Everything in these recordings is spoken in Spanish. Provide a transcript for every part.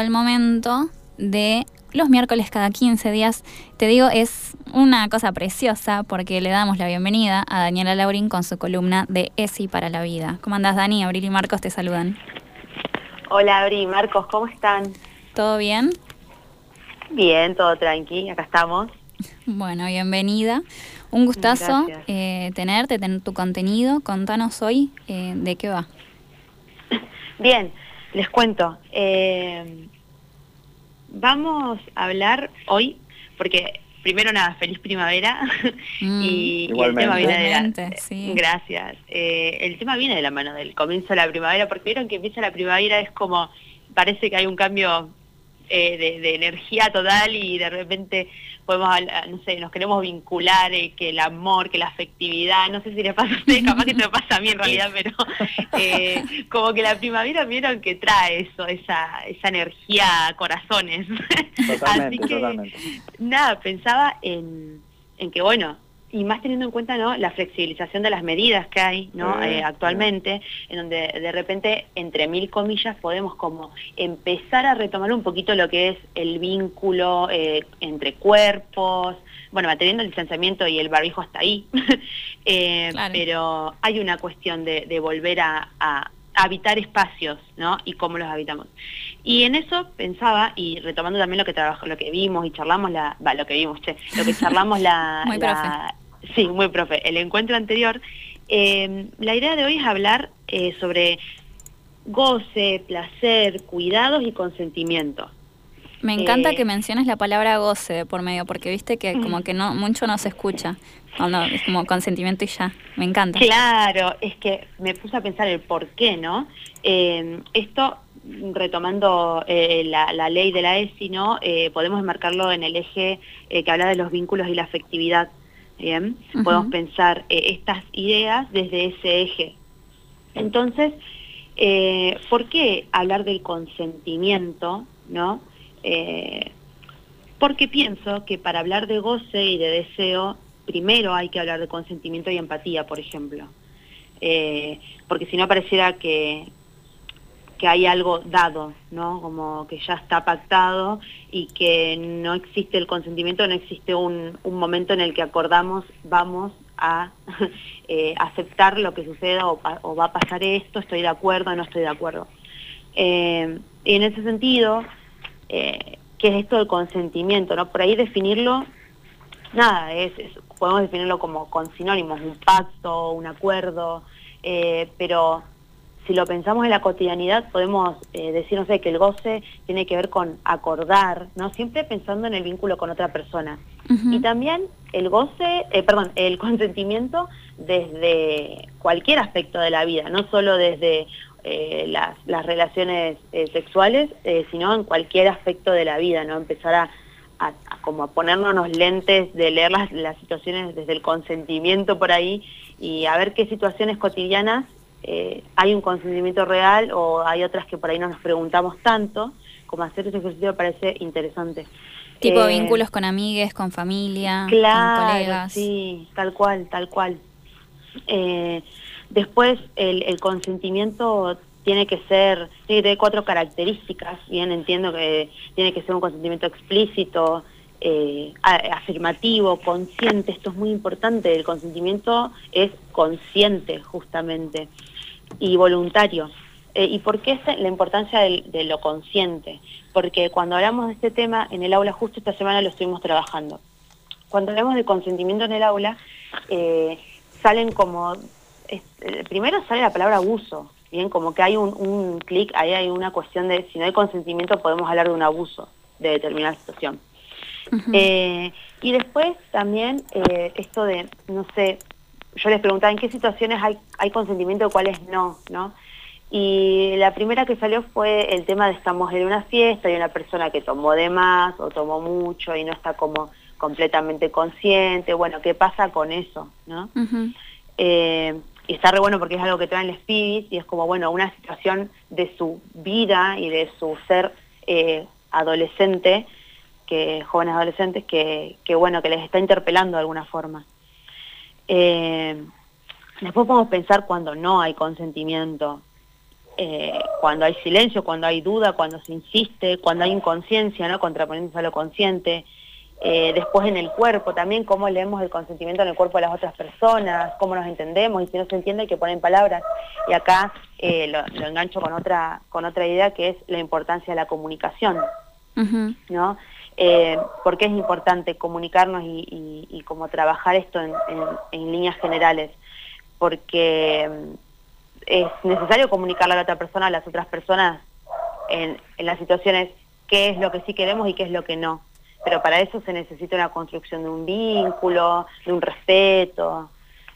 el momento de los miércoles cada 15 días. Te digo, es una cosa preciosa porque le damos la bienvenida a Daniela Laurín con su columna de ESI para la vida. ¿Cómo andás, Dani? Abril y Marcos te saludan. Hola, Abril, Marcos, ¿cómo están? ¿Todo bien? Bien, todo tranqui, acá estamos. Bueno, bienvenida. Un gustazo eh, tenerte, tener tu contenido. Contanos hoy eh, de qué va. Bien, les cuento. Eh, vamos a hablar hoy, porque primero nada, feliz primavera. Mm, y, el tema viene de la, Gracias. Eh, el tema viene de la mano del comienzo de la primavera, porque vieron que empieza la primavera es como, parece que hay un cambio eh, de, energía total y de repente podemos, no sé, nos queremos vincular, eh, que el amor, que la afectividad, no sé si les pasa a ustedes, capaz que te pasa a mí en realidad, pero eh, como que la primavera vieron que trae eso, esa, esa energía a corazones. Así que, nada, pensaba en, en que bueno, y más teniendo en cuenta ¿no? la flexibilización de las medidas que hay ¿no? Eh, actualmente, en donde de repente, entre mil comillas, podemos como empezar a retomar un poquito lo que es el vínculo eh, entre cuerpos, bueno, manteniendo el distanciamiento y el barbijo hasta ahí, eh, pero hay una cuestión de, volver a, habitar espacios, ¿no? Y cómo los habitamos. Y en eso pensaba, y retomando también lo que trabajó, lo que vimos y charlamos la, va, lo que vimos, che, lo que charlamos la, Sí, muy profe. El encuentro anterior, eh, la idea de hoy es hablar eh, sobre goce, placer, cuidados y consentimiento. Me encanta eh, que menciones la palabra goce por medio, porque viste que como que no mucho no se escucha. Es como consentimiento y ya. Me encanta. Claro, es que me puse a pensar el por qué, ¿no? esto, retomando la, la, ley de la ESI, ¿no? podemos enmarcarlo en el eje que habla de los vínculos y la afectividad Bien, podemos pensar eh, estas ideas desde ese eje. Entonces, eh, ¿por qué hablar del consentimiento? ¿no? Eh, porque pienso que para hablar de goce y de deseo, primero hay que hablar de consentimiento y empatía, por ejemplo. porque si no pareciera que, que hay algo dado, ¿no? Como que ya está pactado y que no existe el consentimiento, no existe un, momento en el que acordamos, vamos a eh, aceptar lo que suceda o, va a pasar esto, estoy de acuerdo no estoy de acuerdo. Eh, y en ese sentido, eh, ¿qué es esto del consentimiento? ¿no? Por ahí definirlo, nada, es, podemos definirlo como con sinónimos, un pacto, un acuerdo, pero si lo pensamos en la cotidianidad, podemos eh, decir, no sé, que el goce tiene que ver con acordar, ¿no? Siempre pensando en el vínculo con otra persona. Y también el goce, eh, perdón, el consentimiento desde cualquier aspecto de la vida, no solo desde eh, las, relaciones sexuales, sino en cualquier aspecto de la vida, ¿no? Empezar a, como a ponernos los lentes de leer las, las situaciones desde el consentimiento por ahí y a ver qué situaciones cotidianas eh, hay un consentimiento real o hay otras que por ahí no nos preguntamos tanto, como hacer ese ejercicio me parece interesante. Tipo eh, vínculos con amigues, con familia, con colegas. Sí, tal cual, tal cual. Eh, después el, consentimiento tiene que ser, tiene que tener cuatro características, bien entiendo que tiene que ser un consentimiento explícito, afirmativo, consciente, esto es muy importante, el consentimiento es consciente justamente y voluntario. Eh, ¿Y por qué es la importancia de, lo consciente? Porque cuando hablamos de este tema en el aula, justo esta semana lo estuvimos trabajando. Cuando hablamos de consentimiento en el aula, eh, salen como, eh, primero sale la palabra abuso, bien, como que hay un, clic, ahí hay una cuestión de si no hay consentimiento podemos hablar de un abuso de determinada situación. y después también esto de, no sé, yo les preguntaba en qué situaciones hay, hay consentimiento y cuáles no, ¿no? Y la primera que salió fue el tema de estamos en una fiesta y una persona que tomó de más o tomó mucho y no está como completamente consciente, bueno, ¿qué pasa con eso? ¿no? Eh, y está re bueno porque es algo que traen los pibis y es como, bueno, una situación de su vida y de su ser eh, adolescente, que jóvenes adolescentes, que, que, bueno, que les está interpelando de alguna forma. Eh, después podemos pensar cuando no hay consentimiento. eh, cuando hay silencio, cuando hay duda, cuando se insiste, cuando hay inconsciencia, ¿no? contraponiéndose a lo consciente. Eh, después en el cuerpo también, cómo leemos el consentimiento en el cuerpo de las otras personas, cómo nos entendemos, y si no se entiende hay que poner palabras. Y acá eh, lo, engancho con otra, con otra idea que es la importancia de la comunicación, ¿no? Eh, porque es importante comunicarnos y, como trabajar esto en, en, líneas generales, porque mm, es necesario comunicarle a la otra persona, a las otras personas, en, en las situaciones, qué es lo que sí queremos y qué es lo que no pero para eso se necesita una construcción de un vínculo, de un respeto.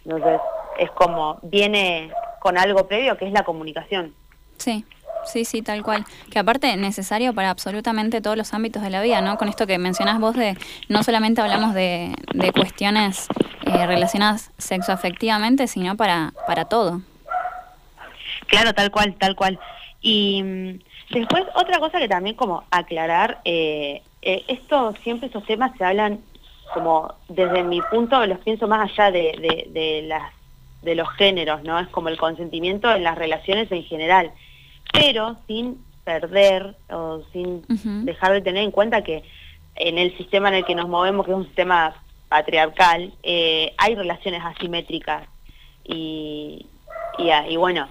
Entonces, es como, viene con algo previo que es la comunicación. Sí. Sí, sí, tal cual. Que aparte es necesario para absolutamente todos los ámbitos de la vida, ¿no? Con esto que mencionás vos de, no solamente hablamos de, de cuestiones eh, relacionadas sexoafectivamente, sino para, para todo. Claro, tal cual, tal cual. Y mm, después otra cosa que también como aclarar, eh, eh, esto, siempre esos temas se hablan como desde mi punto, los pienso más allá de, de, las, de los géneros, ¿no? Es como el consentimiento en las relaciones en general, pero sin perder o sin dejar de tener en cuenta que en el sistema en el que nos movemos, que es un sistema patriarcal, eh, hay relaciones asimétricas y, y, y bueno,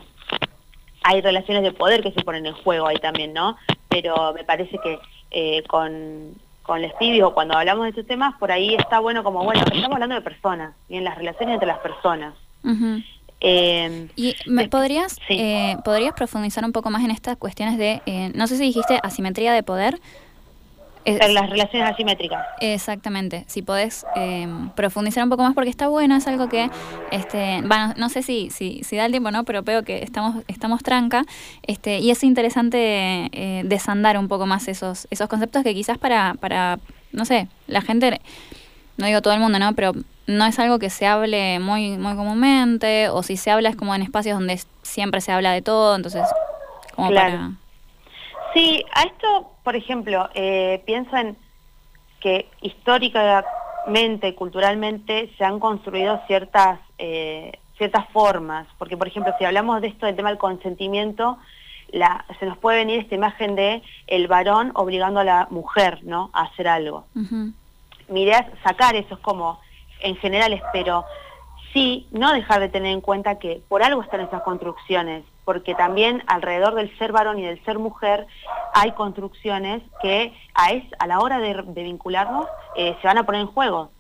hay relaciones de poder que se ponen en juego ahí también, ¿no? Pero me parece que eh, con, con les o cuando hablamos de estos temas, por ahí está bueno como, bueno, estamos hablando de personas y en las relaciones entre las personas. Eh, ¿Y me podrías, eh, podrías profundizar un poco más en estas cuestiones de, no sé si dijiste asimetría de poder, las relaciones asimétricas. Exactamente. Si podés em, profundizar un poco más porque está bueno, es algo que, este, bueno, no sé si, si, si da el tiempo, ¿no? Pero veo que estamos, estamos tranca, este, y es interesante eh, desandar un poco más esos, esos conceptos que quizás para, para, no sé, la gente, no digo todo el mundo, ¿no? Pero no es algo que se hable muy, muy comúnmente, o si se habla es como en espacios donde siempre se habla de todo, entonces, como para Sí, a esto, por ejemplo, eh, pienso en que históricamente, culturalmente, se han construido ciertas, eh, ciertas formas, porque por ejemplo, si hablamos de esto del tema del consentimiento, la, se nos puede venir esta imagen de el varón obligando a la mujer ¿no? a hacer algo. Mi idea es sacar eso, es como en general, pero sí no dejar de tener en cuenta que por algo están esas construcciones porque también alrededor del ser varón y del ser mujer hay construcciones que a, es, a la hora de, vincularnos eh, se van a poner en juego.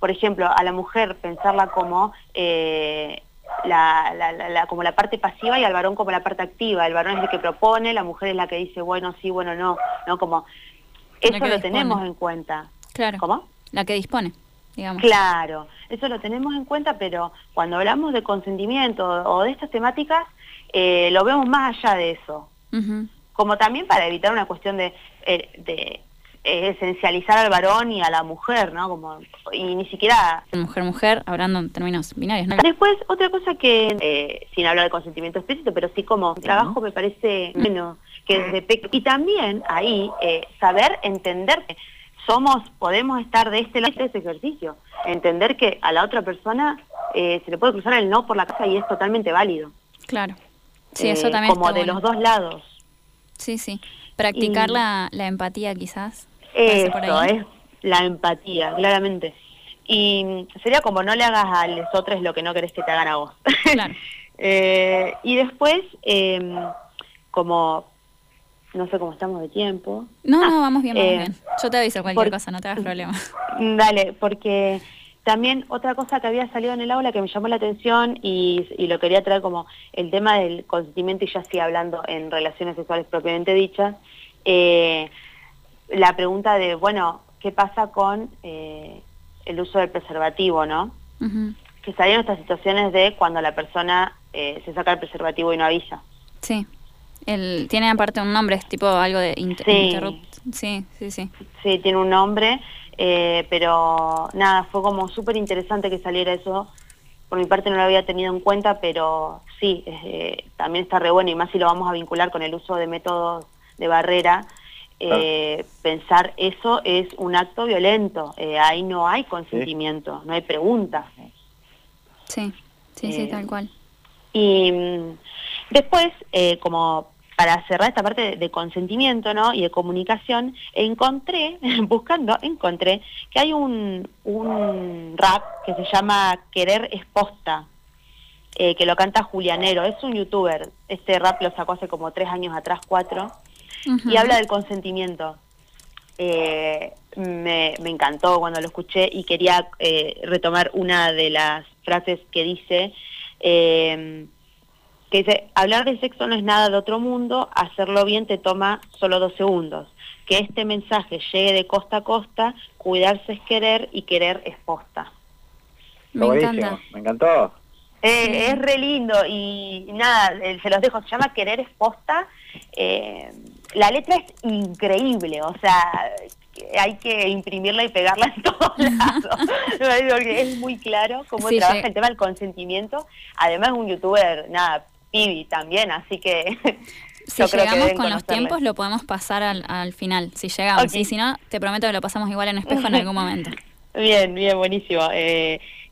Por ejemplo, a la mujer pensarla como, eh, la, como la parte pasiva y al varón como la parte activa. El varón es el que propone, la mujer es la que dice bueno, sí, bueno, no. ¿no? Como, eso lo tenemos en cuenta. Claro. ¿Cómo? La que dispone. Digamos. Claro, eso lo tenemos en cuenta, pero cuando hablamos de consentimiento o de estas temáticas, eh, lo vemos más allá de eso. Como también para evitar una cuestión de, eh, de eh, esencializar al varón y a la mujer, ¿no? Como, y ni siquiera... Mujer-mujer, hablando en términos binarios, Después, otra cosa que, sin hablar de consentimiento explícito, pero sí como trabajo me parece bueno, que desde Y también ahí, saber entender somos, podemos estar de este lado de ese ejercicio, entender que a la otra persona se le puede cruzar el no por la casa y es totalmente válido. Claro. Sí, eso eh, también Como de los dos lados. Sí, sí. Practicar la, la, empatía quizás. Eso, es la empatía, claramente. Y sería como no le hagas a los otros lo que no querés que te hagan a vos. Claro. Eh, y después, como, no sé cómo estamos de tiempo. No, no, ah, vamos bien, vamos eh, bien. Yo te aviso cualquier cosa, no te hagas problema. Dale, porque también otra cosa que había salido en el aula que me llamó la atención y, lo quería traer como el tema del consentimiento y ya estoy hablando en relaciones sexuales propiamente dichas, eh, la pregunta de, bueno, ¿qué pasa con eh, el uso del preservativo, no? Que salieron estas situaciones de cuando la persona eh, se saca el preservativo y no avisa. Sí. El, tiene aparte un nombre, es tipo algo de sí. Sí, sí, sí. Sí, tiene un nombre eh, pero nada, fue como súper interesante que saliera eso. Por mi parte no lo había tenido en cuenta, pero sí, eh, también está re bueno y más si lo vamos a vincular con el uso de métodos de barrera. Eh, pensar eso es un acto violento, ahí no hay consentimiento, no hay pregunta. Sí, sí, sí, tal cual. Y, Después, eh, como para cerrar esta parte de, consentimiento ¿no? y de comunicación, encontré, buscando, encontré que hay un, un rap que se llama Querer es posta, eh, que lo canta Julianero, es un youtuber, este rap lo sacó hace como tres años atrás, cuatro, y habla del consentimiento. Eh, me, me, encantó cuando lo escuché y quería eh, retomar una de las frases que dice, que dice, hablar de sexo no es nada de otro mundo, hacerlo bien te toma solo dos segundos. Que este mensaje llegue de costa a costa, cuidarse es querer y querer es posta. Me encanta. Me encantó. Eh, es re lindo y, nada, eh, se los dejo, se llama Querer es posta. Eh, la letra es increíble, o sea, hay que imprimirla y pegarla en todos lados, porque es muy claro cómo trabaja el tema del consentimiento. Además es un youtuber, nada, pibi también, así que... Si llegamos con los tiempos lo podemos pasar al, final, si llegamos. Y si no, te prometo que lo pasamos igual en espejo en algún momento. Bien, bien, buenísimo.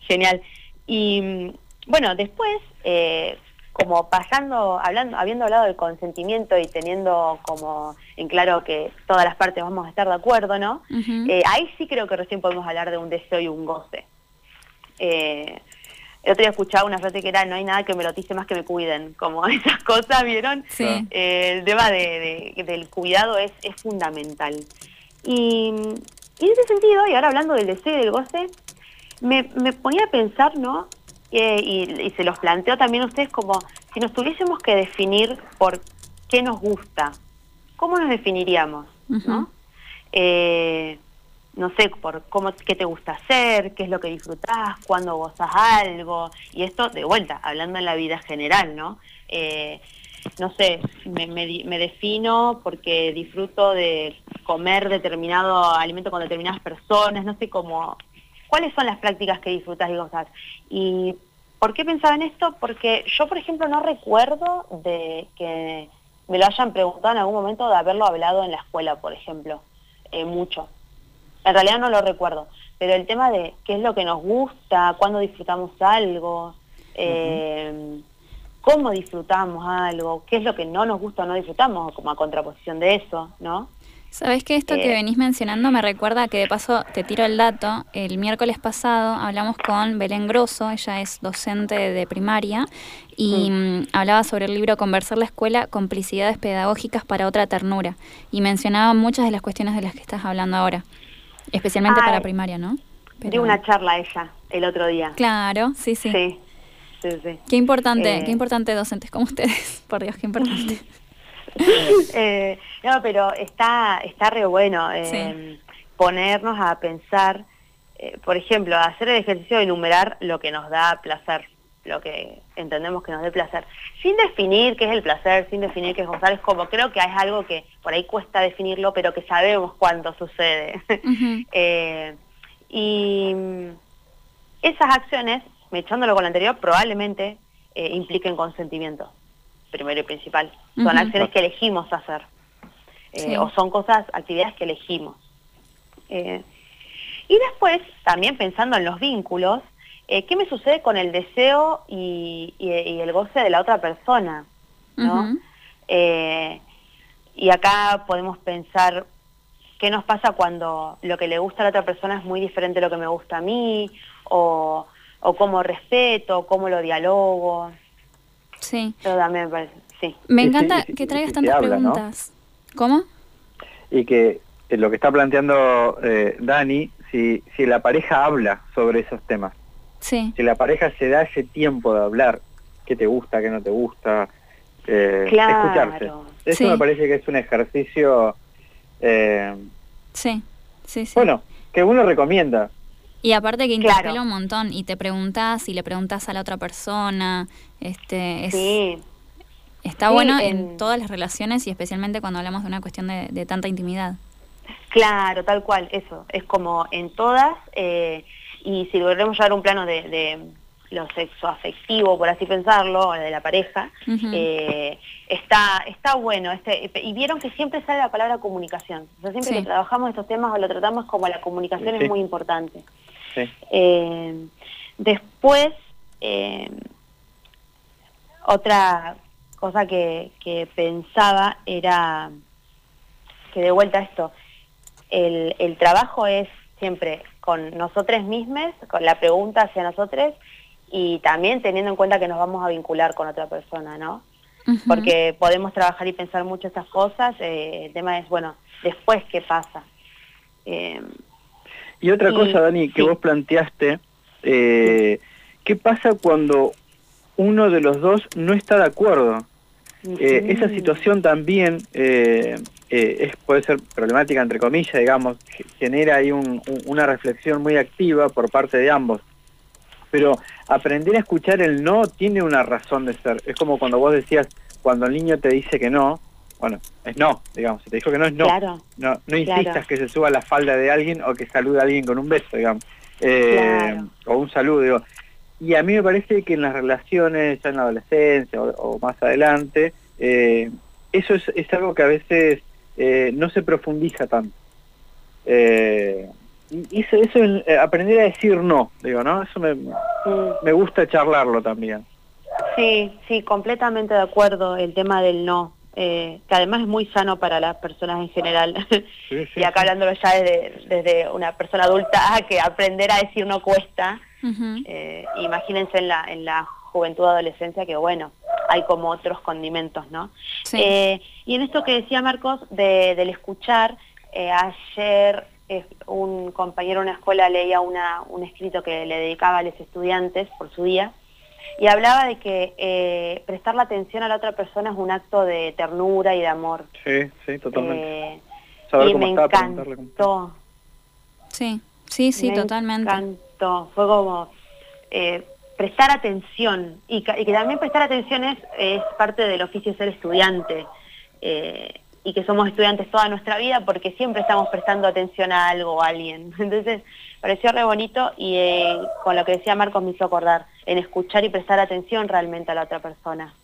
genial. Y bueno, después, eh, como pasando, hablando, habiendo hablado del consentimiento y teniendo como en claro que todas las partes vamos a estar de acuerdo, ¿no? Eh, ahí sí creo que recién podemos hablar de un deseo y un goce. Eh, el otro día escuchaba una frase que era, no hay nada que me lotice más que me cuiden, como esas cosas, ¿vieron? Sí. el tema del cuidado es, es fundamental. Y, en ese sentido, y ahora hablando del deseo y del goce, me, me ponía a pensar, ¿no? y, se los planteo también a ustedes como si nos tuviésemos que definir por qué nos gusta, ¿cómo nos definiríamos? ¿no? Eh, no sé, por cómo, qué te gusta hacer, qué es lo que disfrutás, cuándo gozas algo, y esto de vuelta, hablando en la vida general, ¿no? Eh, no sé, me, me, defino porque disfruto de comer determinado alimento con determinadas personas, no sé cómo, cuáles son las prácticas que disfrutas y gozas. Y ¿por qué pensaba en esto? Porque yo, por ejemplo, no recuerdo de que me lo hayan preguntado en algún momento de haberlo hablado en la escuela, por ejemplo, eh, mucho. En realidad no lo recuerdo, pero el tema de qué es lo que nos gusta, cuándo disfrutamos algo, eh, cómo disfrutamos algo, qué es lo que no nos gusta o no disfrutamos, como a contraposición de eso, ¿no? Sabes que esto que eh. venís mencionando me recuerda que de paso te tiro el dato. El miércoles pasado hablamos con Belén Grosso, ella es docente de primaria y mm, hablaba sobre el libro Conversar la escuela, complicidades pedagógicas para otra ternura y mencionaba muchas de las cuestiones de las que estás hablando ahora, especialmente para primaria, ¿no? Pero... una charla ella el otro día. Claro, sí, sí. Sí, sí, Qué importante, qué eh. importante docentes como ustedes, por Dios, qué importante. eh, no, pero está, está re bueno eh, ponernos a pensar, por ejemplo, hacer el ejercicio de enumerar lo que nos da placer, lo que entendemos que nos dé placer, sin definir qué es el placer, sin definir qué es gozar, es como creo que es algo que por ahí cuesta definirlo, pero que sabemos cuándo sucede. Eh, y esas acciones, echándolo con lo anterior, probablemente impliquen consentimiento primero y principal. Son acciones que elegimos hacer. Eh, o son cosas, actividades que elegimos. Eh, y después, también pensando en los vínculos, eh, ¿qué me sucede con el deseo y, el goce de la otra persona? y acá podemos pensar qué nos pasa cuando lo que le gusta a la otra persona es muy diferente a lo que me gusta a mí, o, o cómo respeto, cómo lo dialogo. Sí. También me parece, sí. Me encanta que traigas tantas preguntas. ¿Cómo? Y que eh, lo que está planteando eh, Dani, si, si la pareja habla sobre esos temas, sí. si la pareja se da ese tiempo de hablar, qué te gusta, qué no te gusta, eh, escucharse. Eso me parece que es un ejercicio... Eh, sí, sí, sí. Bueno, que uno recomienda. Y aparte que interpela un montón y te preguntas y le preguntas a la otra persona, este, sí. está bueno en... todas las relaciones y especialmente cuando hablamos de una cuestión de, tanta intimidad. Claro, tal cual, eso, es como en todas, eh, y si logremos llevar un plano de, lo sexo afectivo, por así pensarlo, de la pareja, eh, está, está bueno. Este, y vieron que siempre sale la palabra comunicación. O sea, siempre que trabajamos estos temas o lo tratamos como la comunicación es muy importante. Eh, después, eh, otra cosa que, pensaba era que de vuelta esto, el, el trabajo es siempre con nosotros mismos, con la pregunta hacia nosotros y también teniendo en cuenta que nos vamos a vincular con otra persona, ¿no? Porque podemos trabajar y pensar mucho estas cosas, eh, el tema es, bueno, después qué pasa. Eh, y otra cosa, Dani, que vos planteaste, eh, ¿qué pasa cuando uno de los dos no está de acuerdo? esa situación también es, puede ser problemática, entre comillas, digamos, genera ahí una reflexión muy activa por parte de ambos pero aprender a escuchar el no tiene una razón de ser. Es como cuando vos decías, cuando el niño te dice que no, bueno, es no, digamos, si te dijo que no es no. no, no insistas que se suba a la falda de alguien o que salude a alguien con un beso, digamos, eh, o un saludo, digo. Y a mí me parece que en las relaciones, ya en la adolescencia o, más adelante, eh, eso es, es, algo que a veces eh, no se profundiza tanto. Eh, y eso, eso eh, aprender a decir no, digo, ¿no? Eso me, me gusta charlarlo también. Sí, sí, completamente de acuerdo el tema del no, eh, que además es muy sano para las personas en general. y acá hablándolo ya desde, desde, una persona adulta, que aprender a decir no cuesta. Eh, imagínense en la, en la juventud adolescencia que bueno, hay como otros condimentos, ¿no? Y en esto que decía Marcos de, del escuchar, ayer un compañero de una escuela leía una, un escrito que le dedicaba a los estudiantes por su día y hablaba de que eh, prestar la atención a la otra persona es un acto de ternura y de amor. Sí, sí, totalmente. Eh, y me encantó. Sí, sí, sí, totalmente. Me encantó. Fue como eh, prestar atención y, y, que también prestar atención es, es parte del oficio de ser estudiante. Eh, y que somos estudiantes toda nuestra vida porque siempre estamos prestando atención a algo o a alguien. Entonces, pareció re bonito y eh, con lo que decía Marcos me hizo acordar, en escuchar y prestar atención realmente a la otra persona.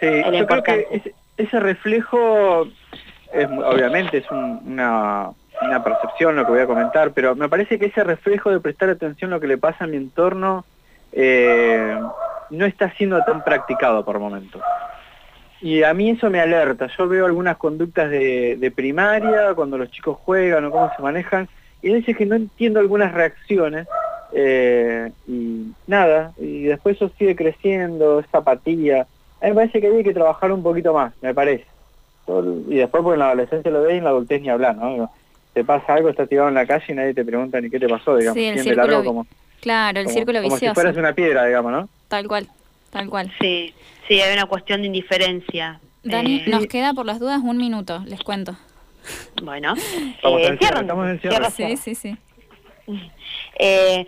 Sí, yo creo que ese, reflejo, es, obviamente es una, una percepción lo que voy a comentar, pero me parece que ese reflejo de prestar atención a lo que le pasa a mi entorno eh, no está siendo tan practicado por momentos. Y a mí eso me alerta. Yo veo algunas conductas de, primaria, cuando los chicos juegan o cómo se manejan, y a veces que no entiendo algunas reacciones, eh, y nada, y después eso sigue creciendo, esa apatía. A mí me parece que hay que trabajar un poquito más, me parece. Y después porque en la adolescencia lo ve y en la adultez ni hablar, ¿no? Te pasa algo, estás tirado en la calle y nadie te pregunta ni qué te pasó, digamos. Sí, como, claro, el círculo vicioso. Como si fueras una piedra, digamos, ¿no? Tal cual, tal cual. Sí. Sí, hay una cuestión de indiferencia. Dani, eh, nos queda por las dudas un minuto, les cuento. Bueno, eh, cierran, Sí, sí, sí. Eh,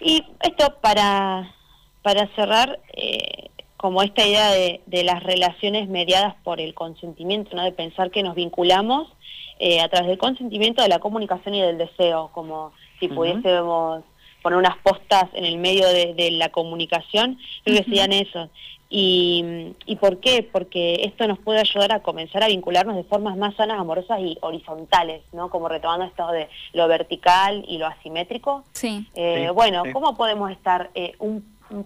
y esto para, para cerrar, eh, como esta idea de, de, las relaciones mediadas por el consentimiento, ¿no? de pensar que nos vinculamos eh, a través del consentimiento, de la comunicación y del deseo, como si pudiésemos poner unas postas en el medio de, la comunicación, creo que serían eso. Y, ¿Y por qué? Porque esto nos puede ayudar a comenzar a vincularnos de formas más sanas, amorosas y horizontales, ¿no? Como retomando esto de lo vertical y lo asimétrico. Sí. Eh, bueno, ¿cómo podemos estar eh, un,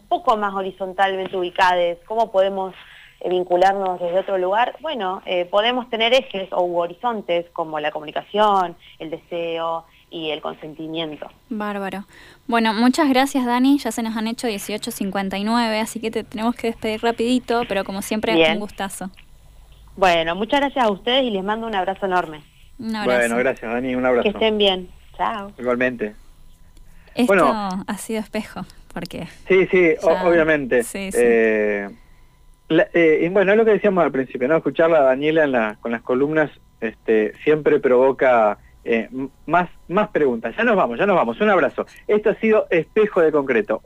poco más horizontalmente ubicados? ¿Cómo podemos eh, vincularnos desde otro lugar? Bueno, podemos tener ejes o horizontes como la comunicación, el deseo, y el consentimiento. Bárbaro. Bueno, muchas gracias Dani, ya se nos han hecho 18.59, así que te tenemos que despedir rapidito, pero como siempre un gustazo. Bueno, muchas gracias a ustedes y les mando un abrazo enorme. Un abrazo. Bueno, gracias Dani, un abrazo. Que estén bien. Chao. Igualmente. Esto bueno, ha sido espejo, porque... Sí, sí, obviamente. Sí, sí. Eh, eh, bueno, es lo que decíamos al principio, ¿no? Escucharla a Daniela en la, con las columnas este, siempre provoca eh, más, más preguntas. Ya nos vamos, ya nos vamos. Un abrazo. Esto ha sido Espejo de Concreto.